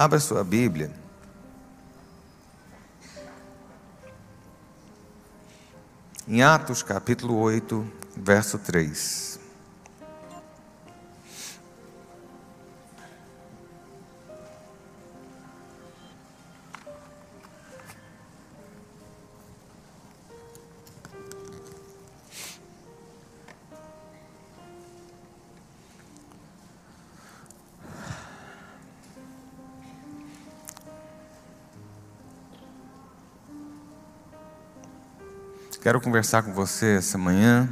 Abra sua Bíblia. Em Atos capítulo 8, verso 3. Quero conversar com você essa manhã.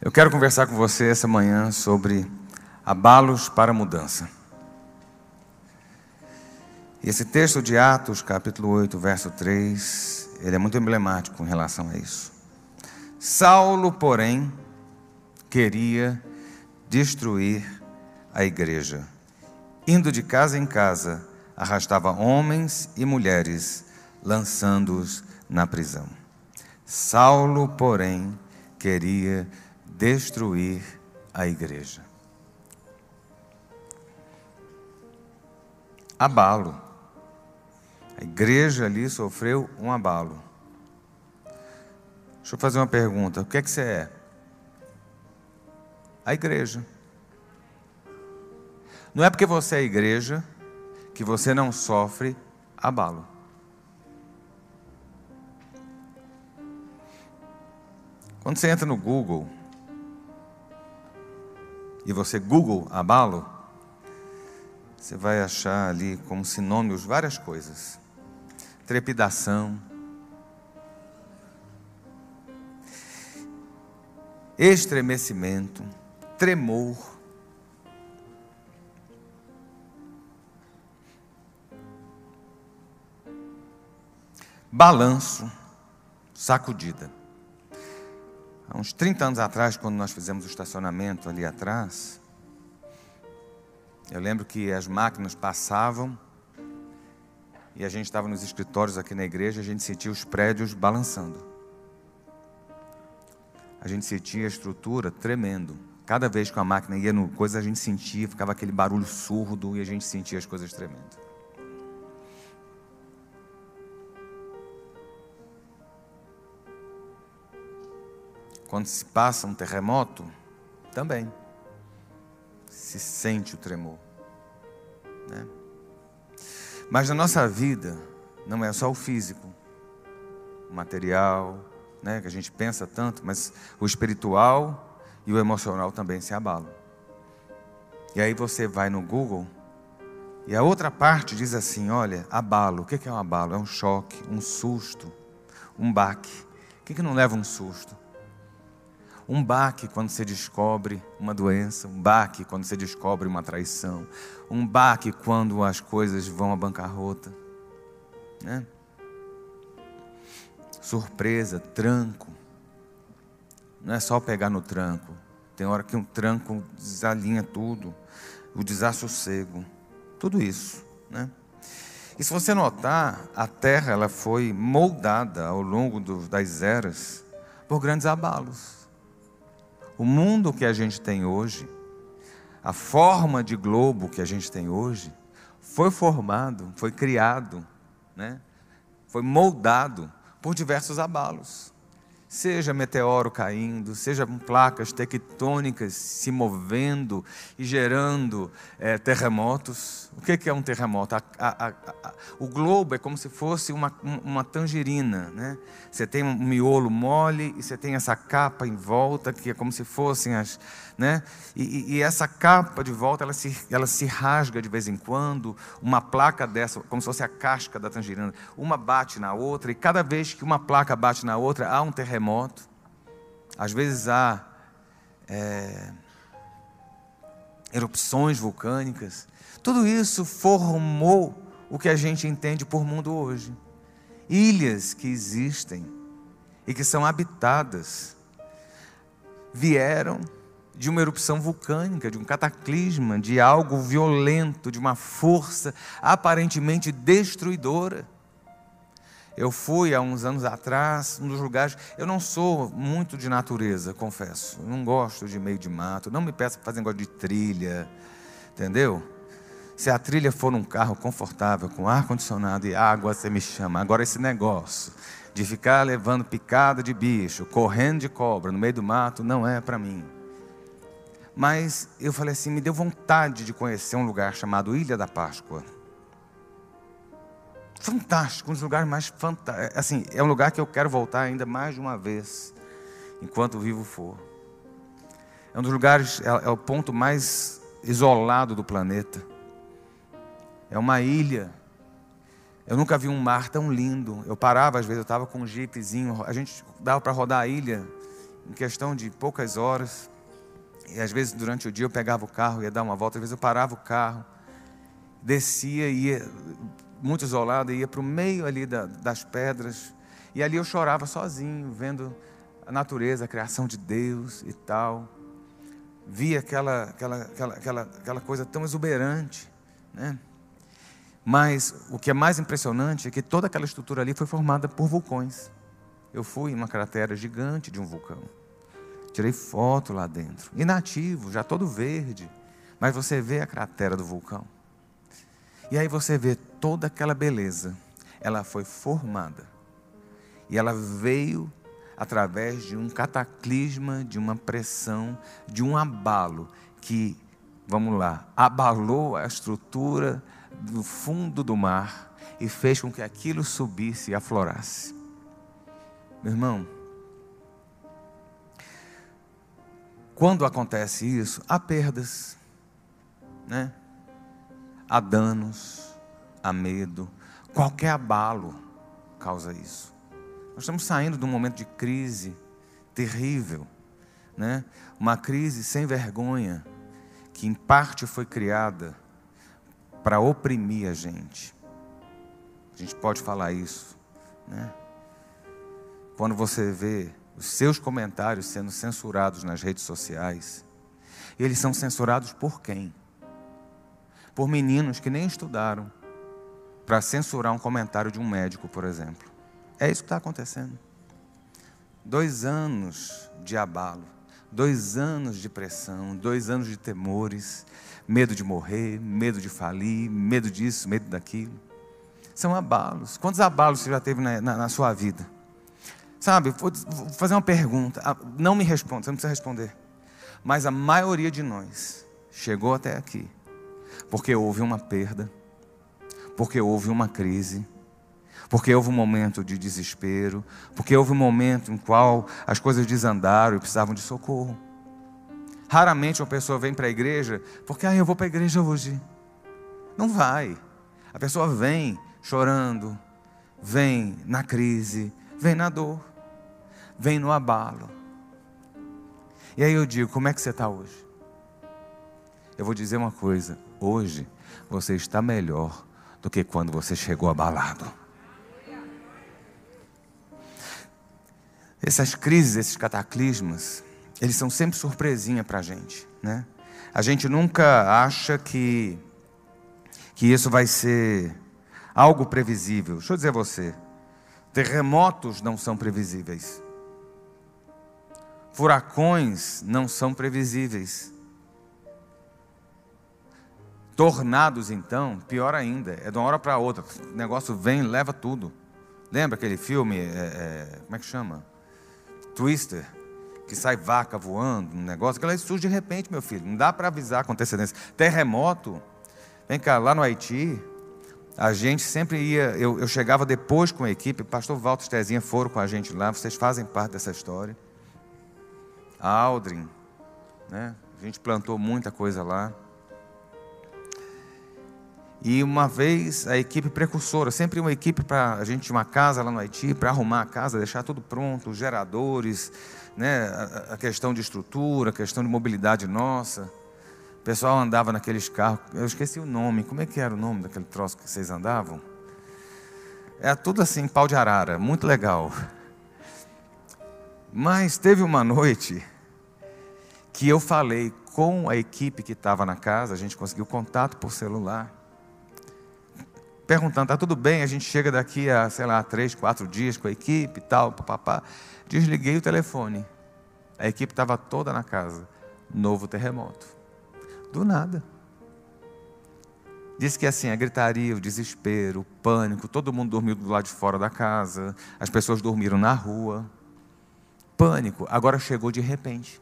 Eu quero conversar com você essa manhã sobre abalos para mudança. Esse texto de Atos, capítulo 8, verso 3, ele é muito emblemático em relação a isso. Saulo, porém, queria destruir a igreja. Indo de casa em casa, arrastava homens e mulheres, lançando-os na prisão. Saulo, porém, queria destruir a igreja. Abalo. Igreja ali sofreu um abalo. Deixa eu fazer uma pergunta: o que é que você é? A igreja. Não é porque você é igreja que você não sofre abalo. Quando você entra no Google e você Google abalo, você vai achar ali como sinônimos várias coisas trepidação, estremecimento, tremor. Balanço, sacudida. Há uns 30 anos atrás, quando nós fizemos o estacionamento ali atrás, eu lembro que as máquinas passavam e a gente estava nos escritórios aqui na igreja, a gente sentia os prédios balançando. A gente sentia a estrutura tremendo. Cada vez que a máquina ia no coisa, a gente sentia, ficava aquele barulho surdo e a gente sentia as coisas tremendo. Quando se passa um terremoto, também se sente o tremor. Né? Mas na nossa vida não é só o físico, o material, né, que a gente pensa tanto, mas o espiritual e o emocional também se abalam. E aí você vai no Google e a outra parte diz assim: olha, abalo. O que é um abalo? É um choque, um susto, um baque. O que, que não leva um susto? Um baque quando você descobre uma doença, um baque quando você descobre uma traição, um baque quando as coisas vão à bancarrota. Né? Surpresa, tranco. Não é só pegar no tranco. Tem hora que um tranco desalinha tudo, o desassossego, tudo isso. Né? E se você notar, a terra ela foi moldada ao longo do, das eras por grandes abalos. O mundo que a gente tem hoje, a forma de globo que a gente tem hoje, foi formado, foi criado, né? foi moldado por diversos abalos seja meteoro caindo, seja placas tectônicas se movendo e gerando é, terremotos. O que é um terremoto? A, a, a, o globo é como se fosse uma, uma tangerina. Né? Você tem um miolo mole e você tem essa capa em volta, que é como se fossem as. Né? E, e, essa capa de volta ela se, ela se rasga de vez em quando. Uma placa dessa, como se fosse a casca da tangerina, uma bate na outra, e cada vez que uma placa bate na outra, há um terremoto terremoto, às vezes há é, erupções vulcânicas. Tudo isso formou o que a gente entende por mundo hoje. Ilhas que existem e que são habitadas vieram de uma erupção vulcânica, de um cataclisma, de algo violento, de uma força aparentemente destruidora. Eu fui há uns anos atrás, um dos lugares. Eu não sou muito de natureza, confesso. Não gosto de meio de mato. Não me peça para fazer negócio de trilha, entendeu? Se a trilha for num carro confortável, com ar-condicionado e água, você me chama. Agora, esse negócio de ficar levando picada de bicho, correndo de cobra no meio do mato, não é para mim. Mas eu falei assim: me deu vontade de conhecer um lugar chamado Ilha da Páscoa. Fantástico, um dos lugares mais fantásticos. Assim, é um lugar que eu quero voltar ainda mais de uma vez, enquanto vivo for. É um dos lugares, é, é o ponto mais isolado do planeta. É uma ilha. Eu nunca vi um mar tão lindo. Eu parava, às vezes, eu estava com um jeepzinho. A gente dava para rodar a ilha em questão de poucas horas. E às vezes, durante o dia, eu pegava o carro, ia dar uma volta. Às vezes, eu parava o carro, descia, ia muito isolado, ia para o meio ali da, das pedras. E ali eu chorava sozinho, vendo a natureza, a criação de Deus e tal. Via aquela, aquela, aquela, aquela, aquela coisa tão exuberante, né? Mas o que é mais impressionante é que toda aquela estrutura ali foi formada por vulcões. Eu fui em uma cratera gigante de um vulcão. Tirei foto lá dentro. Inativo, já todo verde. Mas você vê a cratera do vulcão. E aí você vê toda aquela beleza. Ela foi formada. E ela veio através de um cataclisma, de uma pressão, de um abalo que, vamos lá, abalou a estrutura do fundo do mar e fez com que aquilo subisse e aflorasse. Meu irmão, quando acontece isso, há perdas, né? Há danos, há medo, qualquer abalo causa isso. Nós estamos saindo de um momento de crise terrível, né? uma crise sem vergonha, que em parte foi criada para oprimir a gente. A gente pode falar isso, né? Quando você vê os seus comentários sendo censurados nas redes sociais, eles são censurados por quem? Por meninos que nem estudaram para censurar um comentário de um médico, por exemplo. É isso que está acontecendo. Dois anos de abalo, dois anos de pressão, dois anos de temores, medo de morrer, medo de falir, medo disso, medo daquilo. São abalos. Quantos abalos você já teve na, na, na sua vida? Sabe, vou, vou fazer uma pergunta. Ah, não me responda, você não precisa responder. Mas a maioria de nós chegou até aqui porque houve uma perda, porque houve uma crise, porque houve um momento de desespero, porque houve um momento em qual as coisas desandaram e precisavam de socorro. Raramente uma pessoa vem para a igreja porque, ah, eu vou para a igreja hoje. Não vai. A pessoa vem chorando, vem na crise, vem na dor, vem no abalo. E aí eu digo: como é que você está hoje? Eu vou dizer uma coisa: hoje você está melhor do que quando você chegou abalado. Essas crises, esses cataclismas, eles são sempre surpresinha para a gente, né? A gente nunca acha que, que isso vai ser algo previsível. Deixa eu dizer a você, terremotos não são previsíveis. Furacões não são previsíveis. Tornados, então, pior ainda, é de uma hora para outra. O negócio vem, leva tudo. Lembra aquele filme, é, é, como é que chama? Twister que sai vaca voando, um negócio, aquilo aí surge de repente, meu filho. Não dá para avisar com antecedência. Terremoto, vem cá, lá no Haiti, a gente sempre ia, eu, eu chegava depois com a equipe, pastor Walter Tezinha foram com a gente lá, vocês fazem parte dessa história. A Aldrin, né? A gente plantou muita coisa lá. E uma vez a equipe precursora, sempre uma equipe para a gente tinha uma casa lá no Haiti, para arrumar a casa, deixar tudo pronto, os geradores, né, a, questão de estrutura, a questão de mobilidade nossa. O pessoal andava naqueles carros, eu esqueci o nome, como é que era o nome daquele troço que vocês andavam? É tudo assim, pau de arara, muito legal. Mas teve uma noite que eu falei com a equipe que estava na casa, a gente conseguiu contato por celular, perguntando, tá tudo bem, a gente chega daqui a, sei lá, três, quatro dias com a equipe e tal, papapá. Desliguei o telefone. A equipe estava toda na casa. Novo terremoto. Do nada. Diz que assim, a gritaria, o desespero, o pânico, todo mundo dormiu do lado de fora da casa, as pessoas dormiram na rua. Pânico, agora chegou de repente.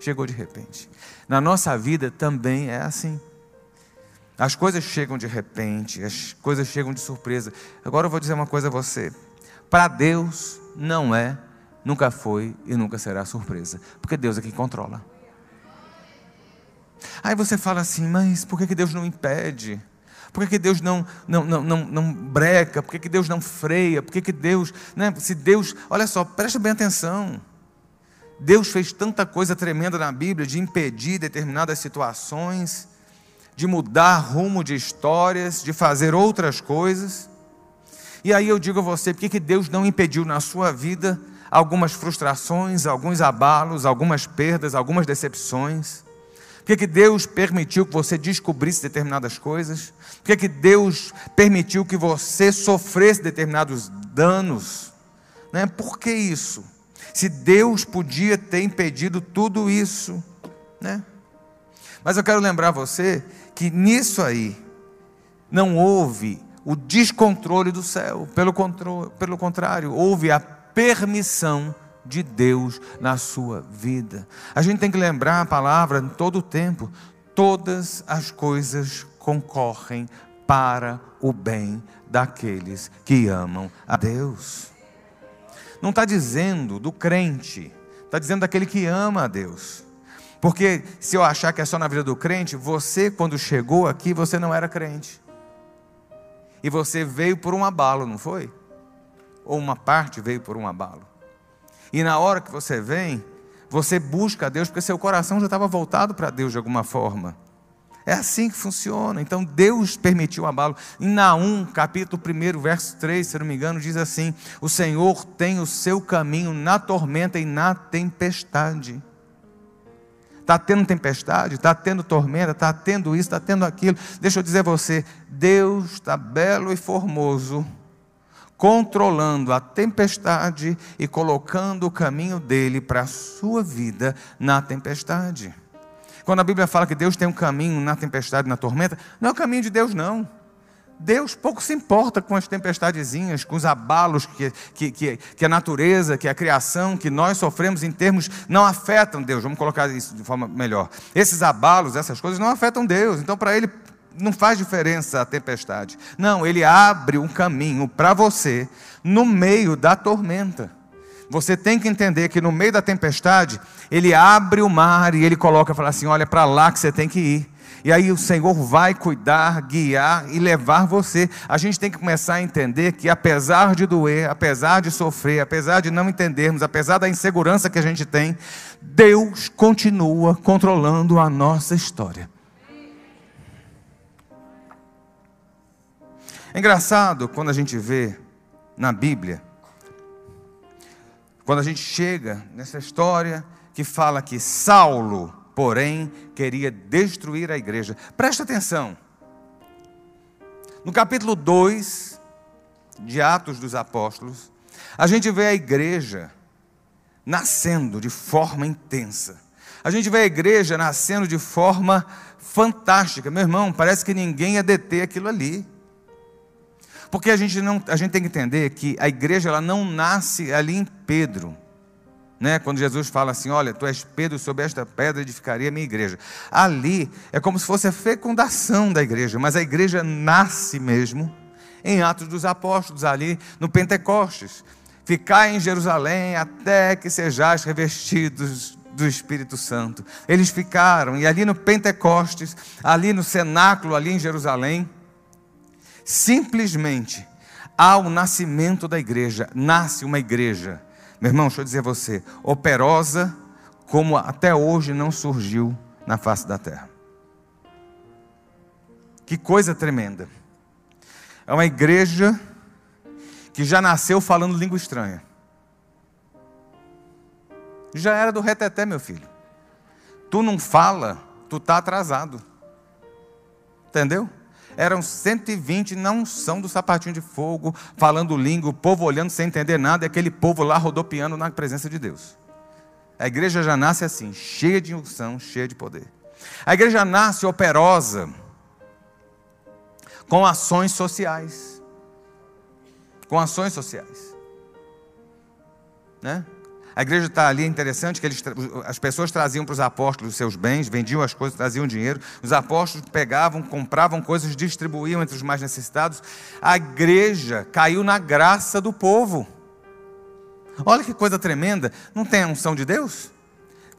Chegou de repente. Na nossa vida também é assim. As coisas chegam de repente, as coisas chegam de surpresa. Agora eu vou dizer uma coisa a você. Para Deus não é, nunca foi e nunca será surpresa, porque Deus é quem controla. Aí você fala assim, mas por que Deus não impede? Por que Deus não, não, não, não, não breca? Por que Deus não freia? Por que Deus. Né? Se Deus. Olha só, presta bem atenção. Deus fez tanta coisa tremenda na Bíblia de impedir determinadas situações, de mudar rumo de histórias, de fazer outras coisas. E aí eu digo a você, por que Deus não impediu na sua vida algumas frustrações, alguns abalos, algumas perdas, algumas decepções? Por que, Deus permitiu que você descobrisse determinadas coisas? Por que Deus permitiu que você sofresse determinados danos? Né? Por que isso? Se Deus podia ter impedido tudo isso, né? Mas eu quero lembrar você que nisso aí não houve o descontrole do céu, pelo, pelo contrário, houve a permissão de Deus na sua vida. A gente tem que lembrar a palavra em todo o tempo: todas as coisas concorrem para o bem daqueles que amam a Deus. Não está dizendo do crente, está dizendo daquele que ama a Deus. Porque se eu achar que é só na vida do crente, você, quando chegou aqui, você não era crente. E você veio por um abalo, não foi? Ou uma parte veio por um abalo. E na hora que você vem, você busca a Deus porque seu coração já estava voltado para Deus de alguma forma. É assim que funciona. Então Deus permitiu o abalo. Em Naum, capítulo 1, verso 3, se não me engano, diz assim: O Senhor tem o seu caminho na tormenta e na tempestade. Está tendo tempestade, está tendo tormenta, está tendo isso, está tendo aquilo. Deixa eu dizer a você: Deus está belo e formoso controlando a tempestade e colocando o caminho dele para a sua vida na tempestade. Quando a Bíblia fala que Deus tem um caminho na tempestade, na tormenta, não é o caminho de Deus, não. Deus pouco se importa com as tempestadezinhas, com os abalos que, que, que, que, a natureza, que a criação, que nós sofremos em termos, não afetam Deus. Vamos colocar isso de forma melhor. Esses abalos, essas coisas não afetam Deus. Então, para Ele, não faz diferença a tempestade. Não, ele abre um caminho para você no meio da tormenta. Você tem que entender que no meio da tempestade, ele abre o mar e ele coloca, fala assim: olha para lá que você tem que ir. E aí o Senhor vai cuidar, guiar e levar você. A gente tem que começar a entender que apesar de doer, apesar de sofrer, apesar de não entendermos, apesar da insegurança que a gente tem, Deus continua controlando a nossa história. É engraçado quando a gente vê na Bíblia, quando a gente chega nessa história que fala que Saulo, porém, queria destruir a igreja. Presta atenção. No capítulo 2 de Atos dos Apóstolos, a gente vê a igreja nascendo de forma intensa. A gente vê a igreja nascendo de forma fantástica. Meu irmão, parece que ninguém ia deter aquilo ali. Porque a gente, não, a gente tem que entender que a igreja ela não nasce ali em Pedro. Né? Quando Jesus fala assim: Olha, tu és Pedro, sobre esta pedra edificaria a minha igreja. Ali é como se fosse a fecundação da igreja, mas a igreja nasce mesmo em Atos dos Apóstolos, ali no Pentecostes. Ficar em Jerusalém até que sejais revestidos do Espírito Santo. Eles ficaram, e ali no Pentecostes, ali no cenáculo, ali em Jerusalém, simplesmente ao nascimento da igreja, nasce uma igreja. Meu irmão, deixa eu dizer a você, operosa como até hoje não surgiu na face da terra. Que coisa tremenda. É uma igreja que já nasceu falando língua estranha. Já era do reteté, meu filho. Tu não fala, tu está atrasado. Entendeu? Eram 120, não são do sapatinho de fogo, falando língua, o povo olhando sem entender nada, e aquele povo lá rodopiando na presença de Deus. A igreja já nasce assim, cheia de unção, cheia de poder. A igreja nasce operosa, com ações sociais. Com ações sociais. Né? A igreja está ali, é interessante que eles, as pessoas traziam para os apóstolos os seus bens, vendiam as coisas, traziam dinheiro. Os apóstolos pegavam, compravam coisas, distribuíam entre os mais necessitados. A igreja caiu na graça do povo. Olha que coisa tremenda. Não tem a unção de Deus?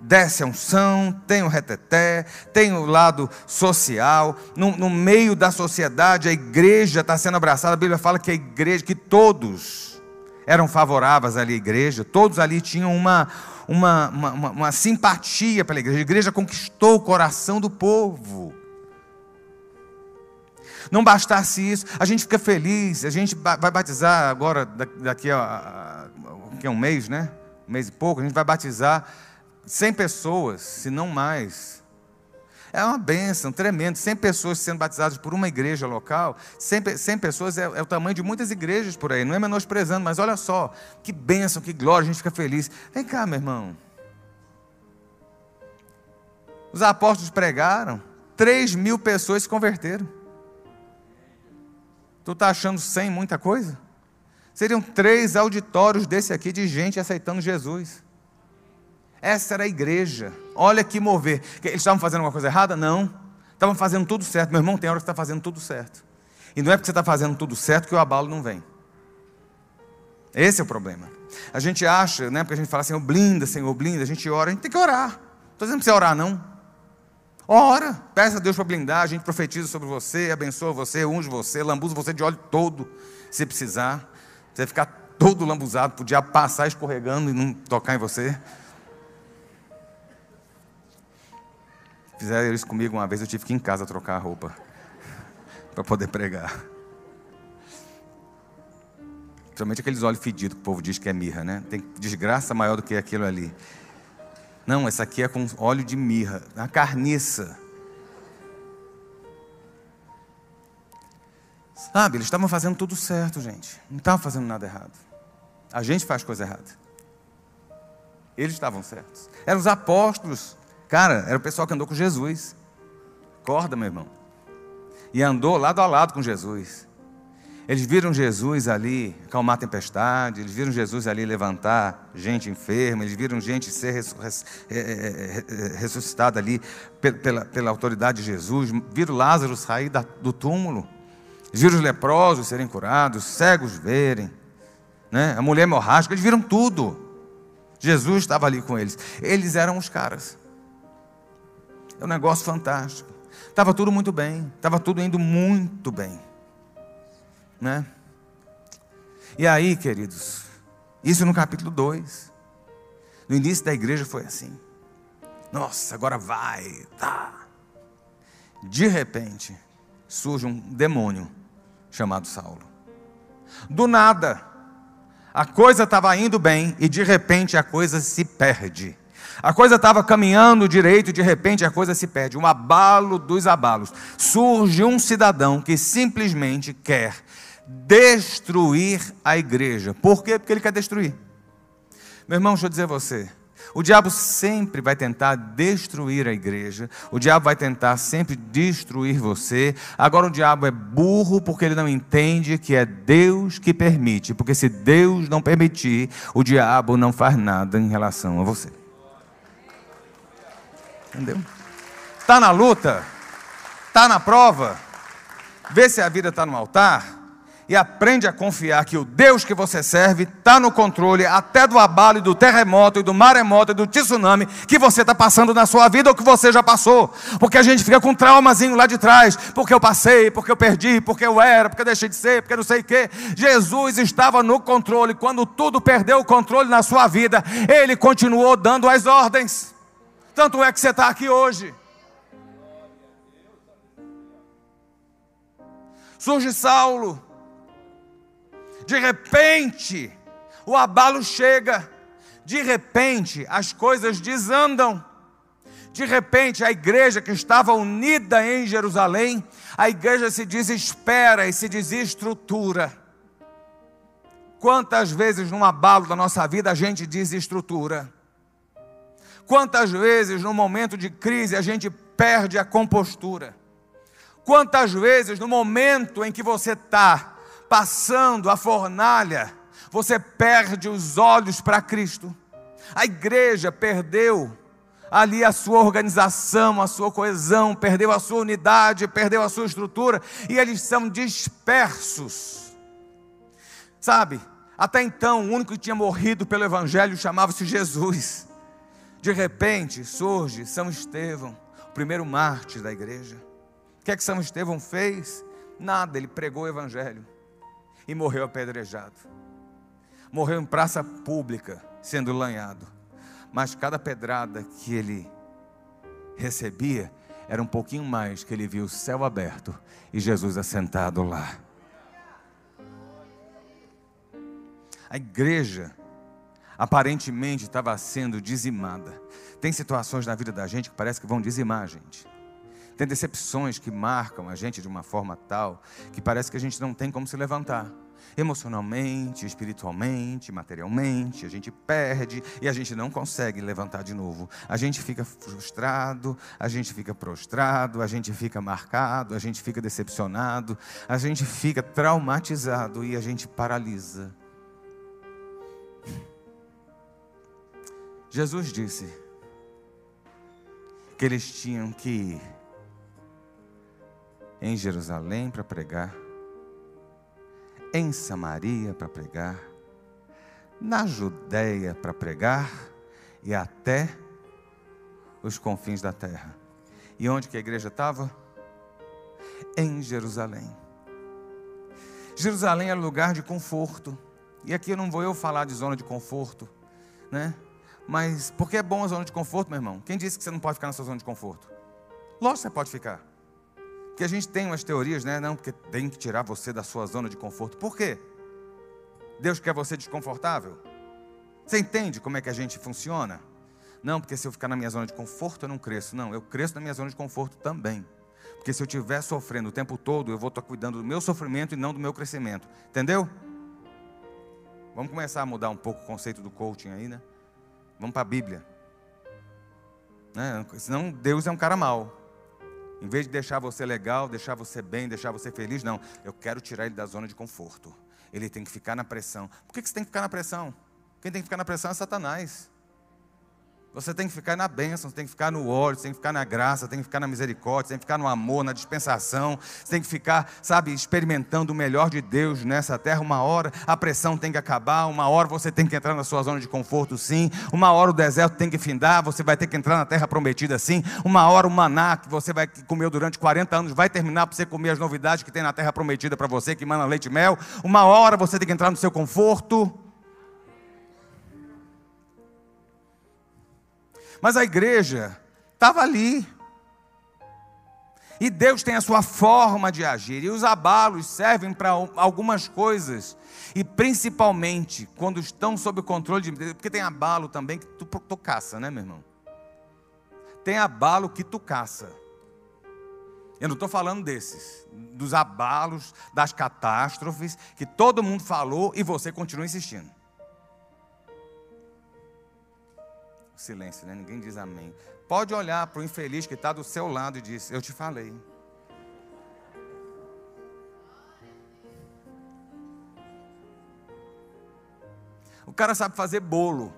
Desce a unção, tem o reteté, tem o lado social. No, no meio da sociedade, a igreja está sendo abraçada. A Bíblia fala que a igreja, que todos eram favoráveis ali à igreja, todos ali tinham uma, uma, uma, uma, simpatia pela igreja. A igreja conquistou o coração do povo. Não bastasse isso, a gente fica feliz, a gente vai batizar agora, daqui a, a, a um mês, né? Um mês e pouco, a gente vai batizar 100 pessoas, se não mais. É uma bênção tremenda. 100 pessoas sendo batizadas por uma igreja local, 100, 100 pessoas é, é, o tamanho de muitas igrejas por aí. Não é menosprezando, mas olha só, que bênção, que glória, a gente fica feliz. Vem cá, meu irmão. Os apóstolos pregaram, 3 mil pessoas se converteram. Tu está achando 100 muita coisa? Seriam três auditórios desse aqui de gente aceitando Jesus. Essa era a igreja. Olha que mover. Eles estavam fazendo alguma coisa errada? Não. Estavam fazendo tudo certo. Meu irmão, tem hora que está fazendo tudo certo. E não é porque você está fazendo tudo certo que o abalo não vem. Esse é o problema. A gente acha, né? Porque a gente fala assim, oh, blinda, Senhor, blinda. A gente ora, a gente tem que orar. Não estou dizendo para você orar, não. Ora, peça a Deus para blindar. A gente profetiza sobre você, abençoa você, unge você, lambuza você de óleo todo, se precisar. Você ficar todo lambuzado, podia passar escorregando e não tocar em você. Fizeram isso comigo uma vez, eu tive que ir em casa trocar a roupa para poder pregar. Principalmente aqueles olhos fedidos que o povo diz que é mirra, né? Tem desgraça maior do que aquilo ali. Não, essa aqui é com óleo de mirra, na carniça. Sabe, eles estavam fazendo tudo certo, gente. Não estavam fazendo nada errado. A gente faz coisa errada. Eles estavam certos. Eram os apóstolos. Cara, era o pessoal que andou com Jesus. Acorda, meu irmão. E andou lado a lado com Jesus. Eles viram Jesus ali acalmar a tempestade, eles viram Jesus ali levantar gente enferma, eles viram gente ser ressuscitada ali pela, pela autoridade de Jesus, viram Lázaro sair do túmulo, viram os leprosos serem curados, cegos verem, né? a mulher hemorrágica, eles viram tudo. Jesus estava ali com eles. Eles eram os caras. É um negócio fantástico. Estava tudo muito bem, estava tudo indo muito bem. Né? E aí, queridos, isso no capítulo 2. No início da igreja foi assim. Nossa, agora vai, tá. De repente, surge um demônio chamado Saulo. Do nada, a coisa estava indo bem e de repente a coisa se perde. A coisa estava caminhando direito e de repente a coisa se perde. Um abalo dos abalos. Surge um cidadão que simplesmente quer destruir a igreja. Por quê? Porque ele quer destruir. Meu irmão, deixa eu dizer a você. O diabo sempre vai tentar destruir a igreja, o diabo vai tentar sempre destruir você. Agora, o diabo é burro porque ele não entende que é Deus que permite, porque se Deus não permitir, o diabo não faz nada em relação a você. Entendeu? Está na luta, está na prova, vê se a vida está no altar e aprende a confiar que o Deus que você serve está no controle até do abalo e do terremoto e do maremoto e do tsunami que você está passando na sua vida ou que você já passou. Porque a gente fica com um traumazinho lá de trás, porque eu passei, porque eu perdi, porque eu era, porque eu deixei de ser, porque não sei o quê. Jesus estava no controle. Quando tudo perdeu o controle na sua vida, ele continuou dando as ordens. Tanto é que você está aqui hoje. Surge Saulo de repente, o abalo chega. De repente, as coisas desandam. De repente, a igreja que estava unida em Jerusalém, a igreja se desespera e se desestrutura. Quantas vezes num abalo da nossa vida a gente desestrutura? Quantas vezes no momento de crise a gente perde a compostura? Quantas vezes no momento em que você está passando a fornalha, você perde os olhos para Cristo? A igreja perdeu ali a sua organização, a sua coesão, perdeu a sua unidade, perdeu a sua estrutura e eles são dispersos. Sabe, até então o único que tinha morrido pelo Evangelho chamava-se Jesus. De repente surge São Estevão, o primeiro mártir da igreja. O que é que São Estevão fez? Nada, ele pregou o Evangelho e morreu apedrejado. Morreu em praça pública, sendo lanhado mas cada pedrada que ele recebia era um pouquinho mais que ele viu o céu aberto e Jesus assentado lá. A igreja aparentemente estava sendo dizimada. Tem situações na vida da gente que parece que vão dizimar a gente. Tem decepções que marcam a gente de uma forma tal que parece que a gente não tem como se levantar emocionalmente, espiritualmente, materialmente, a gente perde e a gente não consegue levantar de novo. A gente fica frustrado, a gente fica prostrado, a gente fica marcado, a gente fica decepcionado, a gente fica traumatizado e a gente paralisa. Jesus disse que eles tinham que ir em Jerusalém para pregar em Samaria para pregar, na Judéia para pregar e até os confins da terra. E onde que a igreja estava? Em Jerusalém. Jerusalém era lugar de conforto. E aqui não vou eu falar de zona de conforto, né? Mas porque é bom a zona de conforto, meu irmão? Quem disse que você não pode ficar na sua zona de conforto? Lógico que você pode ficar. Porque a gente tem umas teorias, né? Não, porque tem que tirar você da sua zona de conforto. Por quê? Deus quer você desconfortável? Você entende como é que a gente funciona? Não, porque se eu ficar na minha zona de conforto, eu não cresço. Não, eu cresço na minha zona de conforto também. Porque se eu estiver sofrendo o tempo todo, eu vou estar cuidando do meu sofrimento e não do meu crescimento. Entendeu? Vamos começar a mudar um pouco o conceito do coaching aí, né? Vamos para a Bíblia. Né? Senão Deus é um cara mau. Em vez de deixar você legal, deixar você bem, deixar você feliz, não. Eu quero tirar ele da zona de conforto. Ele tem que ficar na pressão. Por que você tem que ficar na pressão? Quem tem que ficar na pressão é Satanás. Você tem que ficar na bênção, tem que ficar no óleo, tem que ficar na graça, tem que ficar na misericórdia, tem que ficar no amor, na dispensação, tem que ficar, sabe, experimentando o melhor de Deus nessa terra. Uma hora a pressão tem que acabar, uma hora você tem que entrar na sua zona de conforto, sim. Uma hora o deserto tem que findar, você vai ter que entrar na terra prometida, sim. Uma hora o maná que você vai comer durante 40 anos vai terminar para você comer as novidades que tem na terra prometida para você, que manda leite e mel. Uma hora você tem que entrar no seu conforto. Mas a igreja estava ali. E Deus tem a sua forma de agir. E os abalos servem para algumas coisas. E principalmente quando estão sob o controle de Deus. Porque tem abalo também que tu, tu caça, né, meu irmão? Tem abalo que tu caça. Eu não estou falando desses, dos abalos, das catástrofes, que todo mundo falou e você continua insistindo. Silêncio, né? Ninguém diz amém. Pode olhar para o infeliz que está do seu lado e diz: Eu te falei. O cara sabe fazer bolo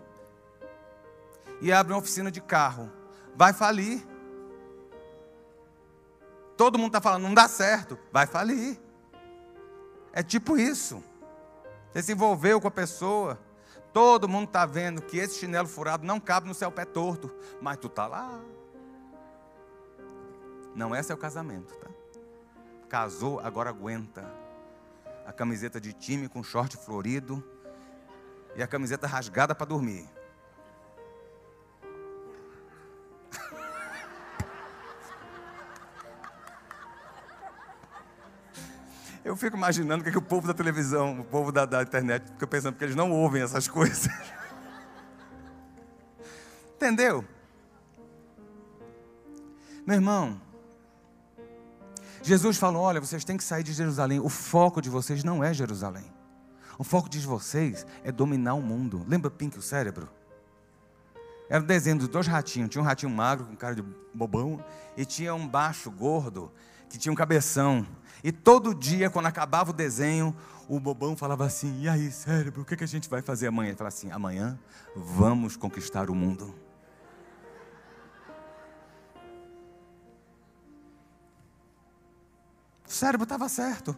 e abre uma oficina de carro. Vai falir. Todo mundo está falando, não dá certo. Vai falir. É tipo isso. Você se envolveu com a pessoa. Todo mundo está vendo que esse chinelo furado não cabe no seu pé torto, mas tu está lá. Não é seu casamento, tá? Casou, agora aguenta. A camiseta de time com short florido e a camiseta rasgada para dormir. Eu fico imaginando o que, é que o povo da televisão, o povo da, da internet, fica pensando, porque eles não ouvem essas coisas. Entendeu? Meu irmão, Jesus falou: olha, vocês têm que sair de Jerusalém. O foco de vocês não é Jerusalém. O foco de vocês é dominar o mundo. Lembra Pink o cérebro? Era o desenho dos dois ratinhos. Tinha um ratinho magro com cara de bobão e tinha um baixo gordo que tinha um cabeção. E todo dia, quando acabava o desenho, o bobão falava assim: E aí, cérebro, o que, a gente vai fazer amanhã? Ele falava assim: Amanhã vamos conquistar o mundo. O cérebro estava certo.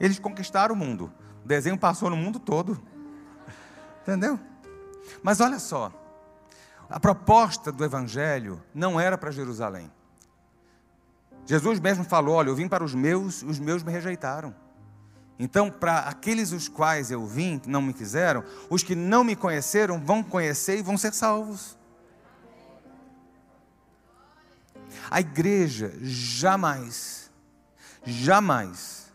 Eles conquistaram o mundo. O desenho passou no mundo todo. Entendeu? Mas olha só. A proposta do Evangelho não era para Jerusalém. Jesus mesmo falou: Olha, eu vim para os meus, os meus me rejeitaram. Então, para aqueles os quais eu vim, que não me quiseram, os que não me conheceram vão conhecer e vão ser salvos. A igreja jamais, jamais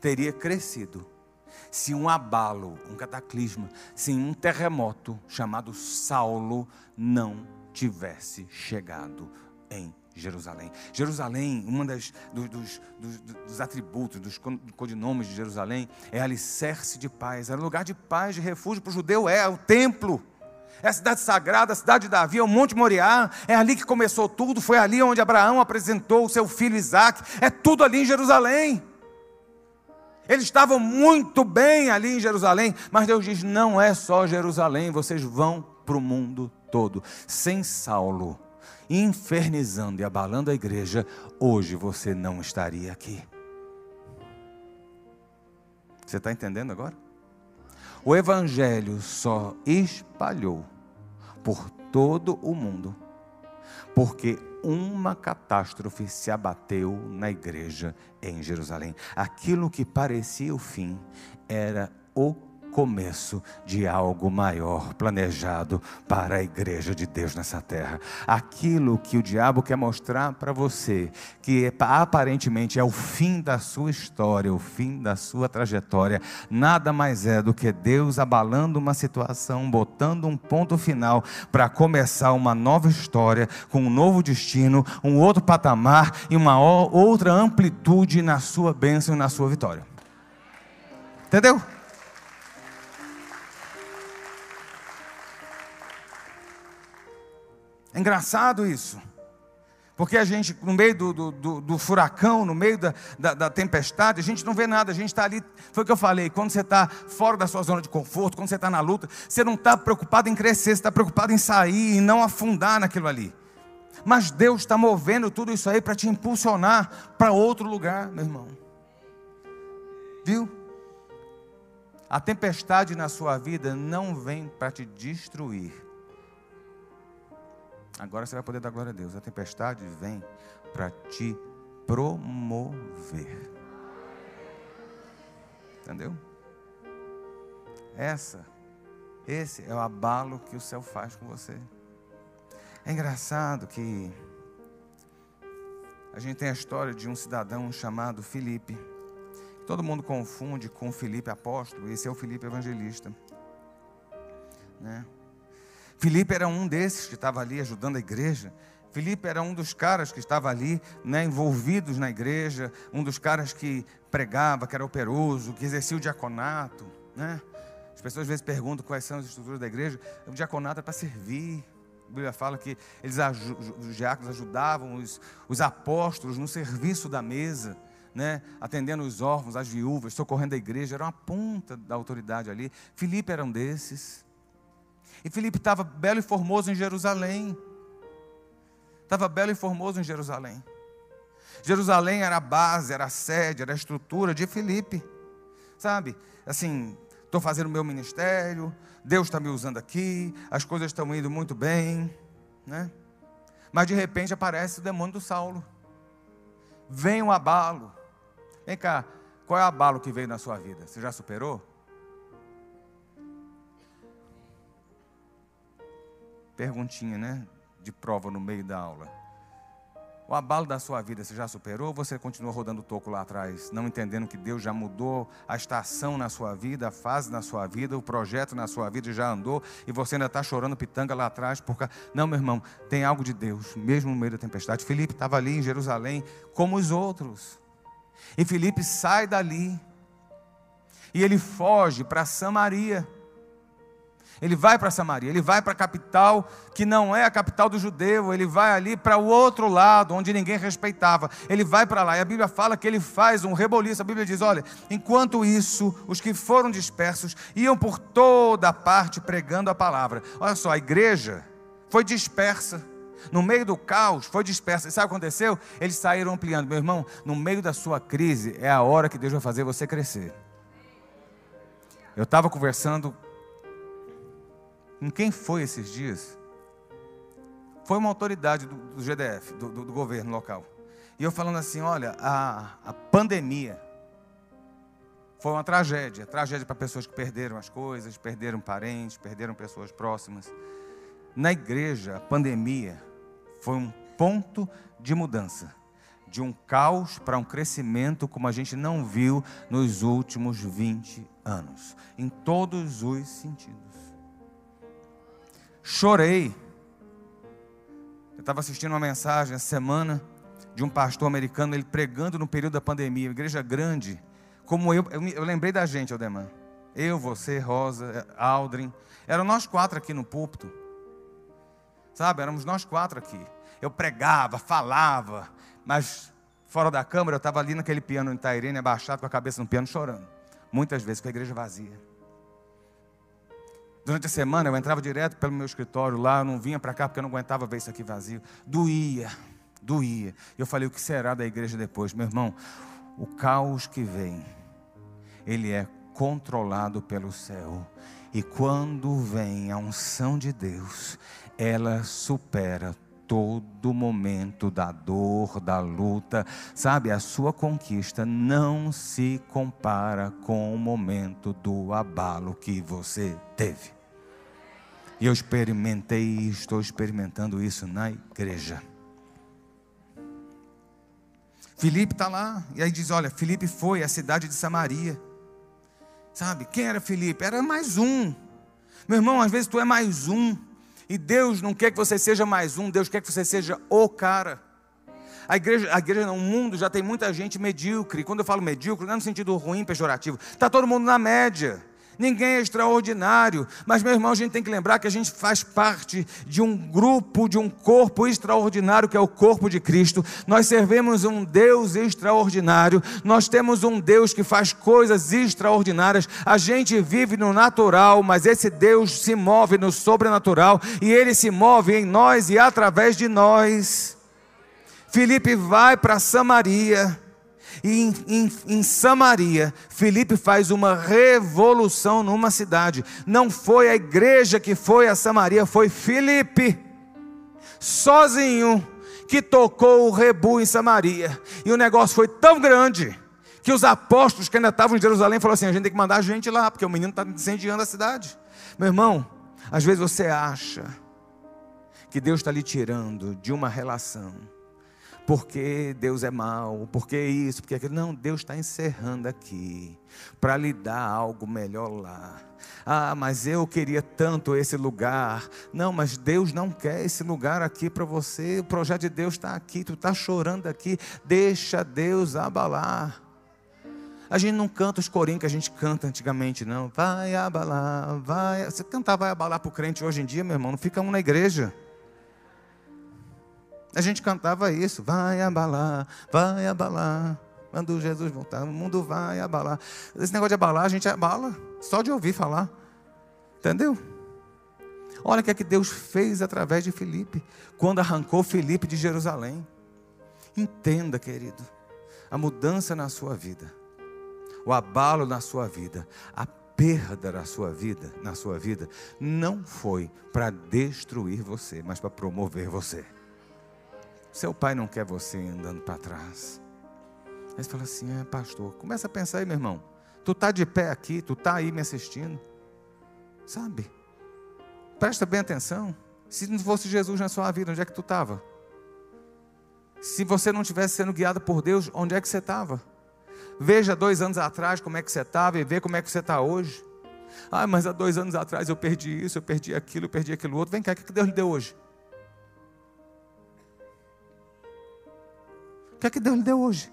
teria crescido se um abalo, um cataclisma, se um terremoto chamado Saulo não tivesse chegado em Jerusalém. Jerusalém, um dos, dos, dos, dos, atributos, dos codinomes de Jerusalém, é alicerce de paz. Era lugar de paz, de refúgio para o judeu, é o templo. É a cidade sagrada, a cidade de Davi, é o Monte Moriá. É ali que começou tudo. Foi ali onde Abraão apresentou o seu filho Isaac. É tudo ali em Jerusalém. Eles estavam muito bem ali em Jerusalém, mas Deus diz: não é só Jerusalém, vocês vão para o mundo todo. Sem Saulo infernizando e abalando a igreja, hoje você não estaria aqui. Você está entendendo agora? O Evangelho só espalhou por todo o mundo, porque uma catástrofe se abateu na igreja em Jerusalém. Aquilo que parecia o fim era o começo de algo maior planejado para a igreja de Deus nessa terra. Aquilo que o diabo quer mostrar para você, que é, aparentemente é o fim da sua história, o fim da sua trajetória, nada mais é do que Deus abalando uma situação, botando um ponto final para começar uma nova história, com um novo destino, um outro patamar e uma outra amplitude na sua bênção e na sua vitória. Entendeu? Engraçado isso. Porque a gente, no meio do, do, do, do furacão, no meio da, da, da, tempestade, a gente não vê nada, a gente está ali. Foi o que eu falei: quando você está fora da sua zona de conforto, quando você está na luta, você não está preocupado em crescer, você está preocupado em sair e não afundar naquilo ali. Mas Deus está movendo tudo isso aí para te impulsionar para outro lugar, meu irmão. Viu? A tempestade na sua vida não vem para te destruir Agora você vai poder dar glória a Deus. A tempestade vem para te promover. Entendeu? Essa, esse é o abalo que o céu faz com você. É engraçado que a gente tem a história de um cidadão chamado Filipe. Todo mundo confunde com Filipe apóstolo, esse é o Filipe evangelista. Né? Filipe era um desses que estava ali ajudando a igreja. Filipe era um dos caras que estava ali, né, envolvidos na igreja, um dos caras que pregava, que era operoso, que exercia o diaconato. Né? As pessoas às vezes perguntam quais são as estruturas da igreja. O diaconato é para servir. A Bíblia fala que eles, os diáconos ajudavam os, os apóstolos no serviço da mesa. Né, atendendo os órfãos, as viúvas, socorrendo a igreja, era uma ponta da autoridade ali. Filipe era um desses. E Filipe estava belo e formoso em Jerusalém. Estava belo e formoso em Jerusalém. Jerusalém era a base, era a sede, era a estrutura de Filipe. Sabe? Assim, estou fazendo o meu ministério, Deus está me usando aqui, as coisas estão indo muito bem. Né? Mas de repente aparece o demônio do Saulo. Vem um abalo. Vem cá, qual é o abalo que veio na sua vida? Você já superou? Perguntinha, né? De prova no meio da aula. O abalo da sua vida você já superou ou você continua rodando o toco lá atrás, não entendendo que Deus já mudou a estação na sua vida, a fase na sua vida, o projeto na sua vida já andou e você ainda está chorando pitanga lá atrás? Porque... Não, meu irmão, tem algo de Deus, mesmo no meio da tempestade. Felipe estava ali em Jerusalém como os outros. E Felipe sai dali e ele foge para Samaria. Ele vai para Samaria, ele vai para a capital que não é a capital do judeu, ele vai ali para o outro lado, onde ninguém respeitava. Ele vai para lá e a Bíblia fala que ele faz um reboliço. A Bíblia diz: olha, enquanto isso, os que foram dispersos iam por toda parte pregando a palavra. Olha só, a igreja foi dispersa. No meio do caos, foi dispersa. E sabe o que aconteceu? Eles saíram ampliando. Meu irmão, no meio da sua crise, é a hora que Deus vai fazer você crescer. Eu estava conversando com quem foi esses dias? Foi uma autoridade do, do GDF, do, do, do, governo local. E eu falando assim: olha, a, a pandemia foi uma tragédia tragédia para pessoas que perderam as coisas, perderam parentes, perderam pessoas próximas. Na igreja, a pandemia foi um ponto de mudança de um caos para um crescimento como a gente não viu nos últimos 20 anos, em todos os sentidos. Chorei. Eu estava assistindo uma mensagem essa semana de um pastor americano, ele pregando no período da pandemia, igreja grande, como eu, eu, eu lembrei da gente, Aldemar. Eu, você, Rosa, Aldrin, eram nós quatro aqui no púlpito. Sabe, éramos nós quatro aqui. Eu pregava, falava, mas fora da câmara eu estava ali naquele piano em Tairene, abaixado com a cabeça no piano, chorando. Muitas vezes com a igreja vazia. Durante a semana eu entrava direto pelo meu escritório lá, eu não vinha para cá porque eu não aguentava ver isso aqui vazio. Doía, doía. Eu falei, o que será da igreja depois? Meu irmão, o caos que vem, ele é controlado pelo céu. E quando vem a unção de Deus, ela supera todo momento da dor, da luta, sabe? A sua conquista não se compara com o momento do abalo que você teve. E eu experimentei e estou experimentando isso na igreja. Filipe está lá, e aí diz: Olha, Filipe foi à cidade de Samaria. Sabe, quem era Filipe? Era mais um. Meu irmão, às vezes tu é mais um. E Deus não quer que você seja mais um, Deus quer que você seja o cara. A igreja, a igreja no mundo já tem muita gente medíocre. Quando eu falo medíocre, não é no sentido ruim, pejorativo. Está todo mundo na média ninguém é extraordinário, mas meu irmão, a gente tem que lembrar que a gente faz parte de um grupo, de um corpo extraordinário que é o corpo de Cristo. Nós servimos um Deus extraordinário, nós temos um Deus que faz coisas extraordinárias. A gente vive no natural, mas esse Deus se move no sobrenatural e ele se move em nós e através de nós. Felipe vai para Samaria e em, em, em, Samaria, Felipe faz uma revolução numa cidade. Não foi a igreja que foi a Samaria, foi Felipe, sozinho, que tocou o rebu em Samaria. E o negócio foi tão grande que os apóstolos que ainda estavam em Jerusalém falaram assim: a gente tem que mandar gente lá, porque o menino está incendiando a cidade. Meu irmão, às vezes você acha que Deus está lhe tirando de uma relação porque Deus é mau, porque isso, porque aquilo. Não, Deus está encerrando aqui para lhe dar algo melhor lá. Ah, mas eu queria tanto esse lugar. Não, mas Deus não quer esse lugar aqui para você. O projeto de Deus está aqui, tu está chorando aqui. Deixa Deus abalar. A gente não canta os corinhos que a gente canta antigamente, não. Vai abalar, vai. Você cantar vai abalar para o crente hoje em dia, meu irmão, não fica um na igreja. A gente cantava isso, vai abalar, vai abalar. Quando Jesus voltar, o mundo vai abalar. Esse negócio de abalar, a gente abala, só de ouvir falar. Entendeu? Olha o que é que Deus fez através de Filipe, quando arrancou Filipe de Jerusalém. Entenda, querido, a mudança na sua vida, o abalo na sua vida, a perda na sua vida, na sua vida, não foi para destruir você, mas para promover você. Seu pai não quer você andando para trás. Aí você fala assim: é, pastor, começa a pensar aí, meu irmão. Tu está de pé aqui, tu está aí me assistindo. Sabe? Presta bem atenção. Se não fosse Jesus na sua vida, onde é que tu estava? Se você não estivesse sendo guiado por Deus, onde é que você estava? Veja dois anos atrás como é que você estava e vê como é que você está hoje. Ah, mas há dois anos atrás eu perdi isso, eu perdi aquilo, eu perdi aquilo outro. Vem cá, o que Deus lhe deu hoje? Que é que Deus lhe deu hoje?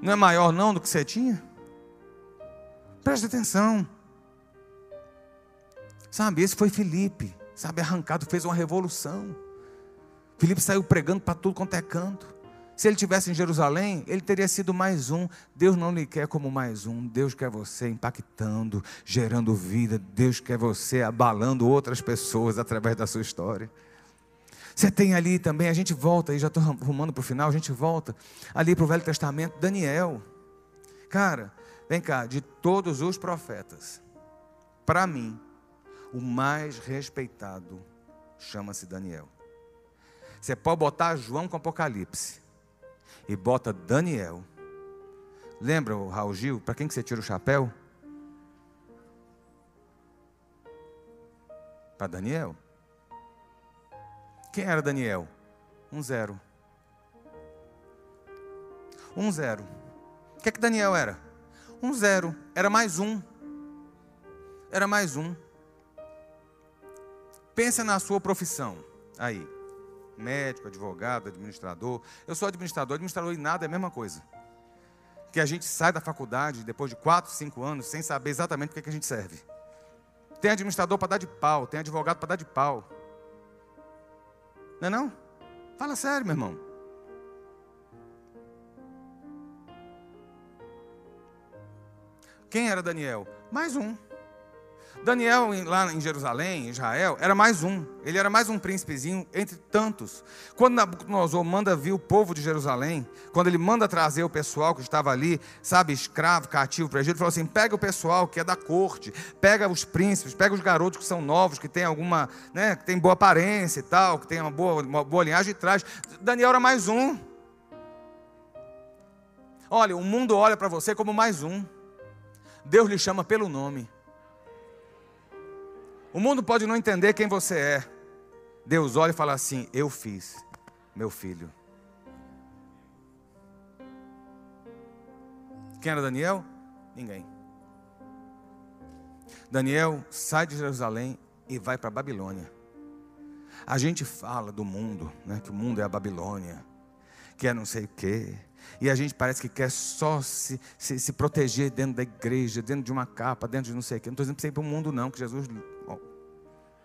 Não é maior não do que você tinha? Preste atenção. Sabe, esse foi Felipe, sabe, arrancado, fez uma revolução. Felipe saiu pregando para tudo quanto é canto. Se ele tivesse em Jerusalém, ele teria sido mais um. Deus não lhe quer como mais um. Deus quer você impactando, gerando vida. Deus quer você abalando outras pessoas através da sua história. Você tem ali também, a gente volta, e já estou rumando para o final, a gente volta ali para o Velho Testamento, Daniel. Cara, vem cá, de todos os profetas, para mim, o mais respeitado chama-se Daniel. Você pode botar João com Apocalipse e bota Daniel. Lembra o Raul Gil? Para quem que você tira o chapéu? Para Daniel. Quem era Daniel? Um zero. Um zero. O que é que Daniel era? Um zero. Era mais um. Era mais um. Pensa na sua profissão. Aí médico, advogado, administrador. Eu sou administrador, administrador e nada é a mesma coisa. Que a gente sai da faculdade depois de 4, 5 anos sem saber exatamente o que, é que a gente serve. Tem administrador para dar de pau, tem advogado para dar de pau. Não é não? Fala sério, meu irmão. Quem era Daniel? Mais um. Daniel, lá em Jerusalém, Israel, era mais um. Ele era mais um príncipezinho entre tantos. Quando Nabucodonosor manda vir o povo de Jerusalém, quando ele manda trazer o pessoal que estava ali, sabe, escravo, cativo para Egito, ele falou assim: pega o pessoal que é da corte, pega os príncipes, pega os garotos que são novos, que tem alguma, né, que tem boa aparência e tal, que tem uma boa, uma boa linhagem e traz. Daniel era mais um. Olha, o mundo olha para você como mais um. Deus lhe chama pelo nome. O mundo pode não entender quem você é. Deus olha e fala assim: Eu fiz, meu filho. Quem era Daniel? Ninguém. Daniel sai de Jerusalém e vai para Babilônia. A gente fala do mundo, né, que o mundo é a Babilônia, que é não sei o quê. E a gente parece que quer só se, se, se proteger dentro da igreja, dentro de uma capa, dentro de não sei o quê. Não estou dizendo para você ir para o mundo, não, que Jesus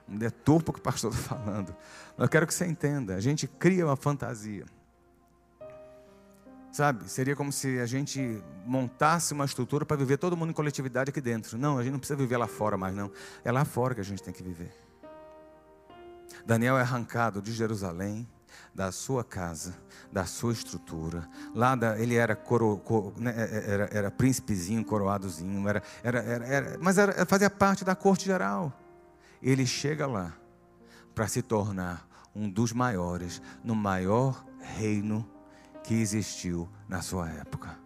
não deturpa o que o pastor está falando. Mas eu quero que você entenda. A gente cria uma fantasia. Sabe? Seria como se a gente montasse uma estrutura para viver todo mundo em coletividade aqui dentro. Não, a gente não precisa viver lá fora mais, não. É lá fora que a gente tem que viver. Daniel é arrancado de Jerusalém, da sua casa, da sua estrutura. Lá da, ele era, coro, né, é, é, era, era príncipezinho, coroadozinho, era, era, era, era mas era, fazia parte da corte geral ele chega lá para se tornar um dos maiores, no maior reino que existiu na sua época.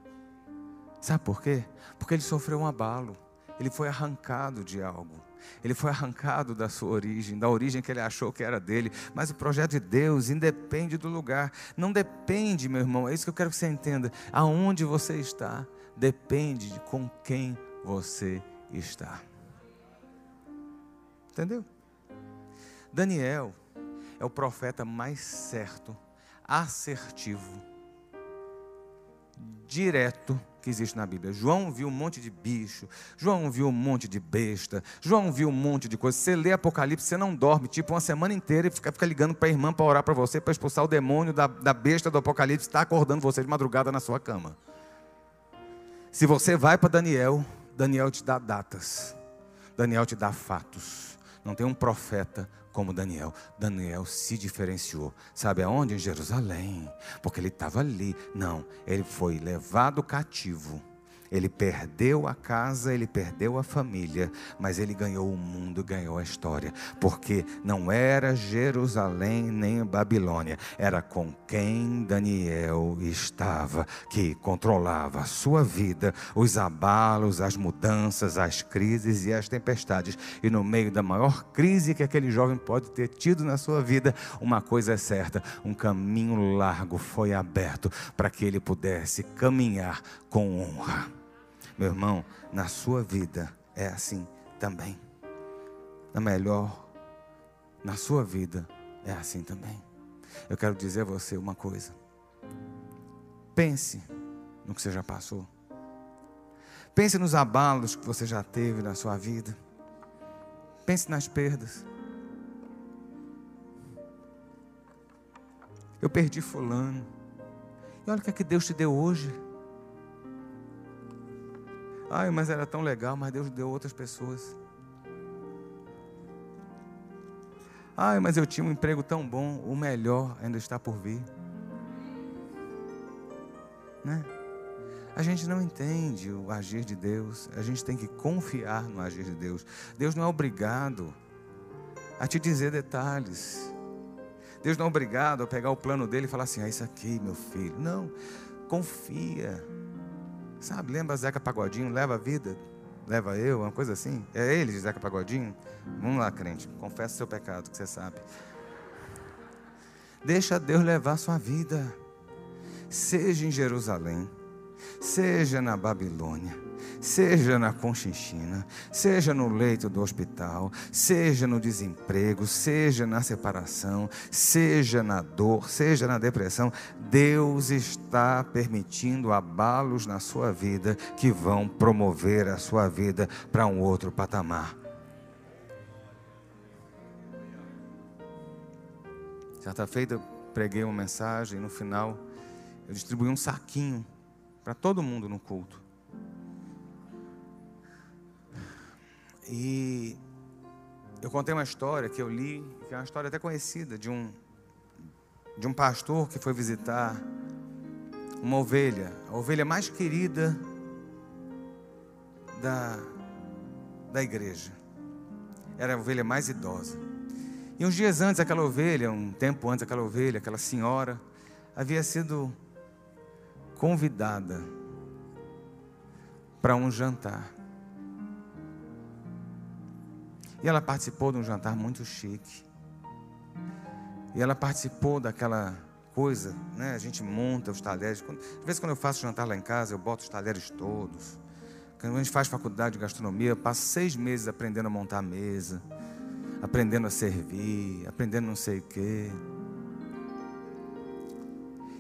Sabe por quê? Porque ele sofreu um abalo, ele foi arrancado de algo. Ele foi arrancado da sua origem, da origem que ele achou que era dele. Mas o projeto de Deus independe do lugar. Não depende, meu irmão, é isso que eu quero que você entenda. Aonde você está, depende de com quem você está. Entendeu? Daniel é o profeta mais certo, assertivo, direto que existe na Bíblia. João viu um monte de bicho, João viu um monte de besta, João viu um monte de coisa. Você lê Apocalipse, você não dorme, tipo uma semana inteira e fica, fica ligando para a irmã para orar para você, para expulsar o demônio da, da besta do Apocalipse, está acordando você de madrugada na sua cama. Se você vai para Daniel, Daniel te dá datas, Daniel te dá fatos. Não tem um profeta como Daniel. Daniel se diferenciou. Sabe aonde? Em Jerusalém. Porque ele estava ali. Não, ele foi levado cativo. Ele perdeu a casa, ele perdeu a família, mas ele ganhou o mundo, ganhou a história, porque não era Jerusalém nem Babilônia, era com quem Daniel estava, que controlava a sua vida, os abalos, as mudanças, as crises e as tempestades. E no meio da maior crise que aquele jovem pode ter tido na sua vida, uma coisa é certa: um caminho largo foi aberto para que ele pudesse caminhar com honra. Meu irmão, na sua vida é assim também. Na melhor, na sua vida é assim também. Eu quero dizer a você uma coisa. Pense no que você já passou. Pense nos abalos que você já teve na sua vida. Pense nas perdas. Eu perdi fulano. E olha o que, é que Deus te deu hoje. Ai, mas era tão legal, mas Deus deu outras pessoas. Ai, mas eu tinha um emprego tão bom, o melhor ainda está por vir. Né? A gente não entende o agir de Deus, a gente tem que confiar no agir de Deus. Deus não é obrigado a te dizer detalhes. Deus não é obrigado a pegar o plano dele e falar assim: ah, isso aqui, meu filho. Não, confia. Sabe, lembra Zeca Pagodinho? Leva a vida, leva eu, uma coisa assim. É ele, Zeca Pagodinho? Vamos lá, crente, confessa seu pecado, que você sabe. Deixa Deus levar a sua vida. Seja em Jerusalém, seja na Babilônia seja na Conchinchina, seja no leito do hospital, seja no desemprego, seja na separação, seja na dor, seja na depressão, Deus está permitindo abalos na sua vida que vão promover a sua vida para um outro patamar. Certa feita eu preguei uma mensagem e no final eu distribuí um saquinho para todo mundo no culto. E eu contei uma história que eu li, que é uma história até conhecida, de um, de um pastor que foi visitar uma ovelha, a ovelha mais querida da, da igreja. Era a ovelha mais idosa. E uns dias antes, aquela ovelha, um tempo antes, aquela ovelha, aquela senhora, havia sido convidada para um jantar. E ela participou de um jantar muito chique. E ela participou daquela coisa, né? A gente monta os talheres. Às vezes, quando eu faço jantar lá em casa, eu boto os talheres todos. Quando a gente faz faculdade de gastronomia, eu passo seis meses aprendendo a montar a mesa, aprendendo a servir, aprendendo não sei o quê.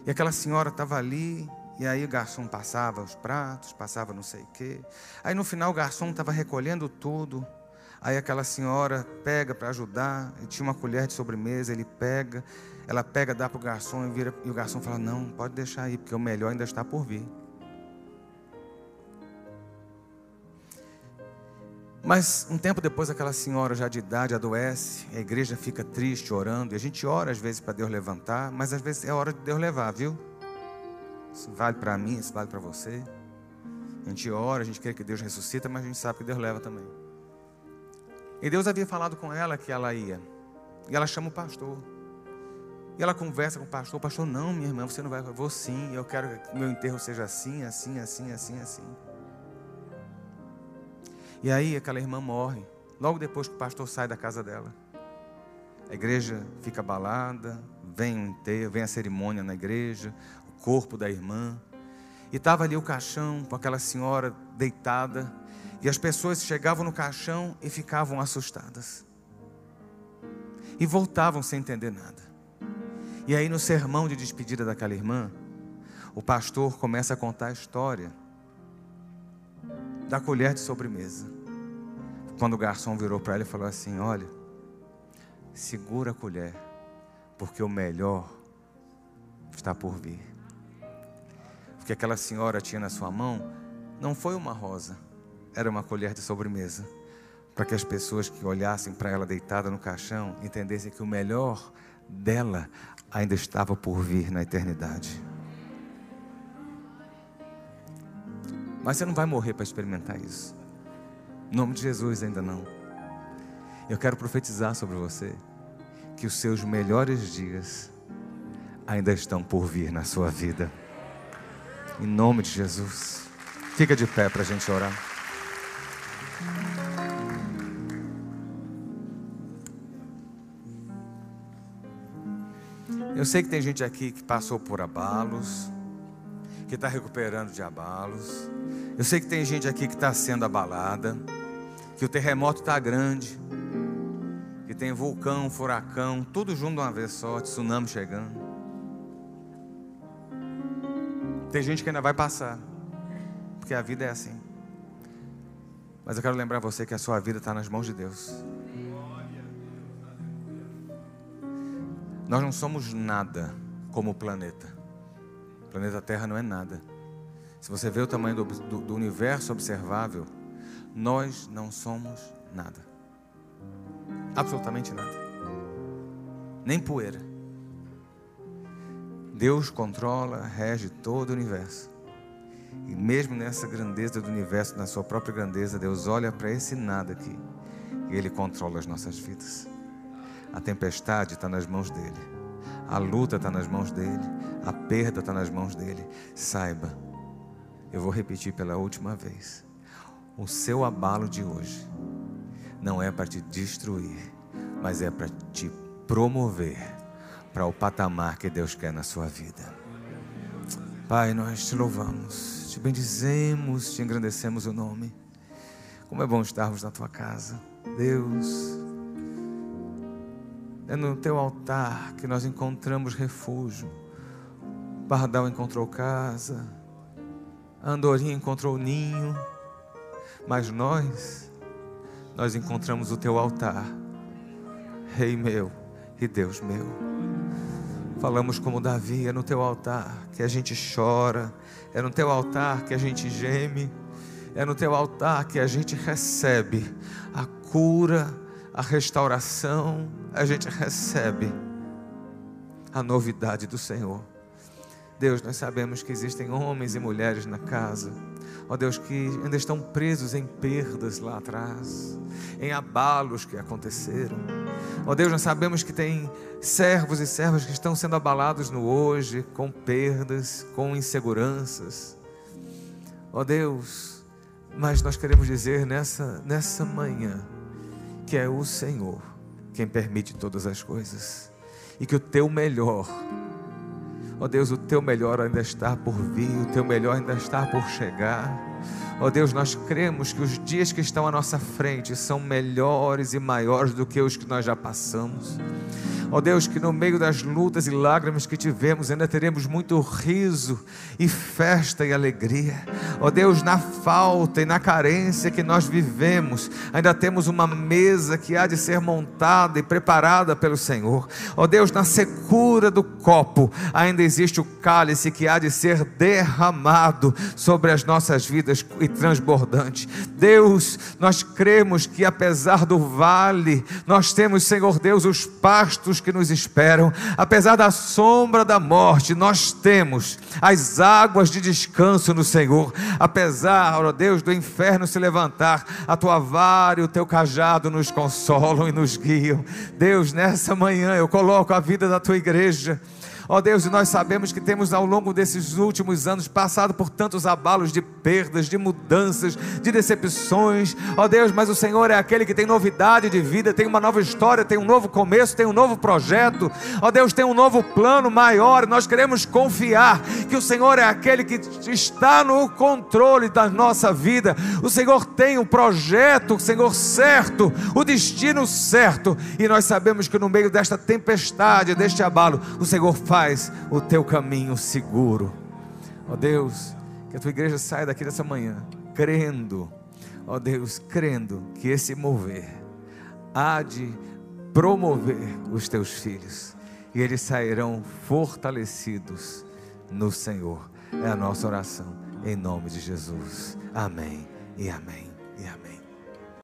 E aquela senhora estava ali, e aí o garçom passava os pratos, passava não sei o quê. Aí no final o garçom estava recolhendo tudo. Aí aquela senhora pega para ajudar, e tinha uma colher de sobremesa, ele pega, ela pega, dá para o garçom e, vira, e o garçom fala: Não, pode deixar aí, porque o melhor ainda está por vir. Mas um tempo depois, aquela senhora já de idade adoece, a igreja fica triste, orando, e a gente ora às vezes para Deus levantar, mas às vezes é hora de Deus levar, viu? Isso vale para mim, isso vale para você. A gente ora, a gente quer que Deus ressuscita, mas a gente sabe que Deus leva também. E Deus havia falado com ela que ela ia. E ela chama o pastor. E ela conversa com o pastor. O pastor, não, minha irmã, você não vai. Eu vou sim. Eu quero que meu enterro seja assim, assim, assim, assim, assim. E aí aquela irmã morre. Logo depois que o pastor sai da casa dela. A igreja fica abalada. Vem o enterro, vem a cerimônia na igreja. O corpo da irmã. E estava ali o caixão com aquela senhora deitada e as pessoas chegavam no caixão e ficavam assustadas. E voltavam sem entender nada. E aí, no sermão de despedida daquela irmã, o pastor começa a contar a história da colher de sobremesa. Quando o garçom virou para ela e falou assim: Olha, segura a colher, porque o melhor está por vir. O que aquela senhora tinha na sua mão não foi uma rosa era uma colher de sobremesa, para que as pessoas que olhassem para ela deitada no caixão entendessem que o melhor dela ainda estava por vir na eternidade. Mas você não vai morrer para experimentar isso. Em nome de Jesus, ainda não. Eu quero profetizar sobre você que os seus melhores dias ainda estão por vir na sua vida. Em nome de Jesus. Fica de pé para a gente orar. Eu sei que tem gente aqui que passou por abalos, que está recuperando de abalos. Eu sei que tem gente aqui que está sendo abalada, que o terremoto está grande, que tem vulcão, furacão, tudo junto de uma vez só, tsunami chegando. Tem gente que ainda vai passar, porque a vida é assim. Mas eu quero lembrar você que a sua vida está nas mãos de Deus. Nós não somos nada como o planeta. O planeta Terra não é nada. Se você vê o tamanho do, do, do universo observável, nós não somos nada. Absolutamente nada. Nem poeira. Deus controla, rege todo o universo. E mesmo nessa grandeza do universo, na sua própria grandeza, Deus olha para esse nada aqui e Ele controla as nossas vidas. A tempestade está nas mãos dele. A luta está nas mãos dele, a perda está nas mãos dele. Saiba, eu vou repetir pela última vez: o seu abalo de hoje não é para te destruir, mas é para te promover para o patamar que Deus quer na sua vida. Pai, nós te louvamos, te bendizemos, te engrandecemos o nome. Como é bom estarmos na tua casa, Deus. É no teu altar que nós encontramos refúgio. Pardal encontrou casa, a andorinha encontrou ninho, mas nós, nós encontramos o teu altar, Rei meu e Deus meu. Falamos como Davi, é no teu altar que a gente chora, é no teu altar que a gente geme, é no teu altar que a gente recebe a cura, a restauração, a gente recebe a novidade do Senhor. Deus, nós sabemos que existem homens e mulheres na casa, ó Deus, que ainda estão presos em perdas lá atrás, em abalos que aconteceram. Ó Deus, nós sabemos que tem servos e servas que estão sendo abalados no hoje, com perdas, com inseguranças. Ó Deus, mas nós queremos dizer nessa, nessa manhã, que é o Senhor quem permite todas as coisas e que o teu melhor, ó Deus, o teu melhor ainda está por vir, o teu melhor ainda está por chegar. Ó Deus, nós cremos que os dias que estão à nossa frente são melhores e maiores do que os que nós já passamos. Ó oh Deus, que no meio das lutas e lágrimas que tivemos, ainda teremos muito riso e festa e alegria. Ó oh Deus, na falta e na carência que nós vivemos, ainda temos uma mesa que há de ser montada e preparada pelo Senhor. Ó oh Deus, na secura do copo, ainda existe o cálice que há de ser derramado sobre as nossas vidas e transbordante. Deus, nós cremos que apesar do vale, nós temos, Senhor Deus, os pastos que nos esperam, apesar da sombra da morte, nós temos as águas de descanso no Senhor, apesar, ó Deus, do inferno se levantar, a tua vara e o teu cajado nos consolam e nos guiam. Deus, nessa manhã eu coloco a vida da tua igreja Ó oh Deus, e nós sabemos que temos ao longo desses últimos anos passado por tantos abalos de perdas, de mudanças, de decepções. Ó oh Deus, mas o Senhor é aquele que tem novidade de vida, tem uma nova história, tem um novo começo, tem um novo projeto. Ó oh Deus, tem um novo plano maior. Nós queremos confiar que o Senhor é aquele que está no controle da nossa vida. O Senhor tem o um projeto, o Senhor certo, o destino certo. E nós sabemos que no meio desta tempestade, deste abalo, o Senhor faz o teu caminho seguro. Ó Deus, que a tua igreja saia daqui dessa manhã crendo, ó Deus, crendo que esse mover há de promover os teus filhos e eles sairão fortalecidos no Senhor. É a nossa oração em nome de Jesus. Amém e amém.